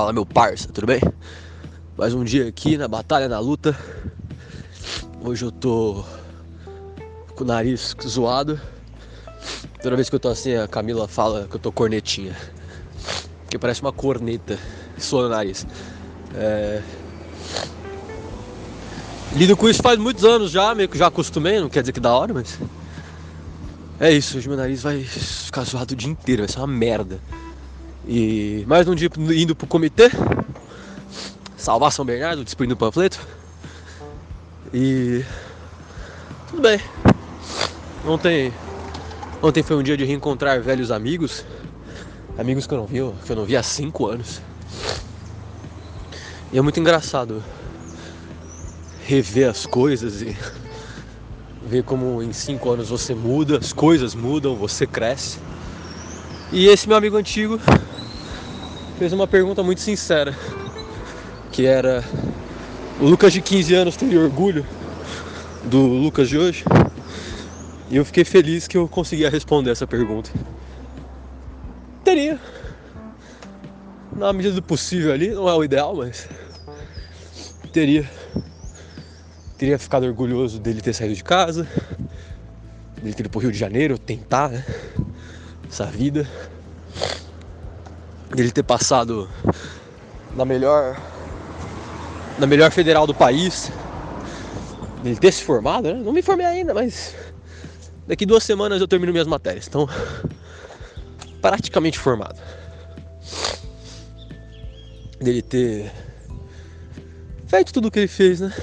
Fala meu parça, tudo bem? Mais um dia aqui na batalha, na luta. Hoje eu tô com o nariz zoado. Toda vez que eu tô assim, a Camila fala que eu tô cornetinha. Que parece uma corneta. Soa no nariz. É... Lido com isso faz muitos anos já, meio que já acostumei, não quer dizer que da hora, mas. É isso, hoje meu nariz vai ficar zoado o dia inteiro, vai ser uma merda. E mais um dia indo pro comitê, salvar São Bernardo, distribuindo o panfleto. E tudo bem. Ontem, ontem foi um dia de reencontrar velhos amigos, amigos que eu não vi, que eu não vi há cinco anos. E é muito engraçado rever as coisas e ver como em cinco anos você muda, as coisas mudam, você cresce. E esse meu amigo antigo fez uma pergunta muito sincera, que era o Lucas de 15 anos teria orgulho do Lucas de hoje? E eu fiquei feliz que eu conseguia responder essa pergunta. Teria. Na medida do possível ali, não é o ideal, mas teria teria ficado orgulhoso dele ter saído de casa, dele ter ido pro Rio de Janeiro tentar, né? Essa vida. Dele ter passado na melhor. Na melhor federal do país. Dele ter se formado, né? Não me formei ainda, mas daqui duas semanas eu termino minhas matérias. Então, praticamente formado. Dele ter feito tudo o que ele fez, né?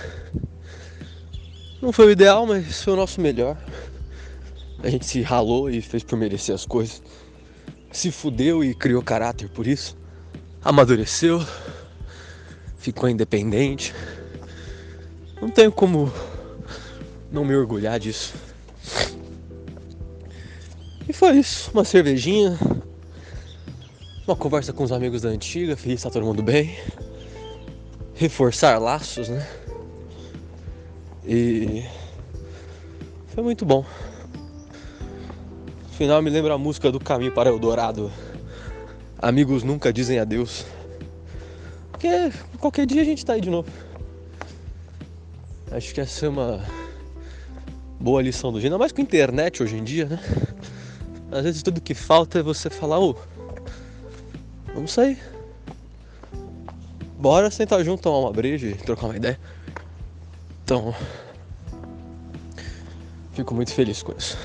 Não foi o ideal, mas foi o nosso melhor. A gente se ralou e fez por merecer as coisas. Se fudeu e criou caráter por isso. Amadureceu. Ficou independente. Não tenho como não me orgulhar disso. E foi isso. Uma cervejinha. Uma conversa com os amigos da antiga. Feliz tá todo mundo bem. Reforçar laços, né? E foi muito bom. Final me lembra a música do Caminho para Eldorado. Amigos nunca dizem adeus. Porque qualquer dia a gente tá aí de novo. Acho que essa é uma boa lição do dia. Ainda mais com internet hoje em dia, né? Às vezes tudo que falta é você falar, ô, vamos sair. Bora sentar junto, tomar uma breja e trocar uma ideia. Então, fico muito feliz com isso.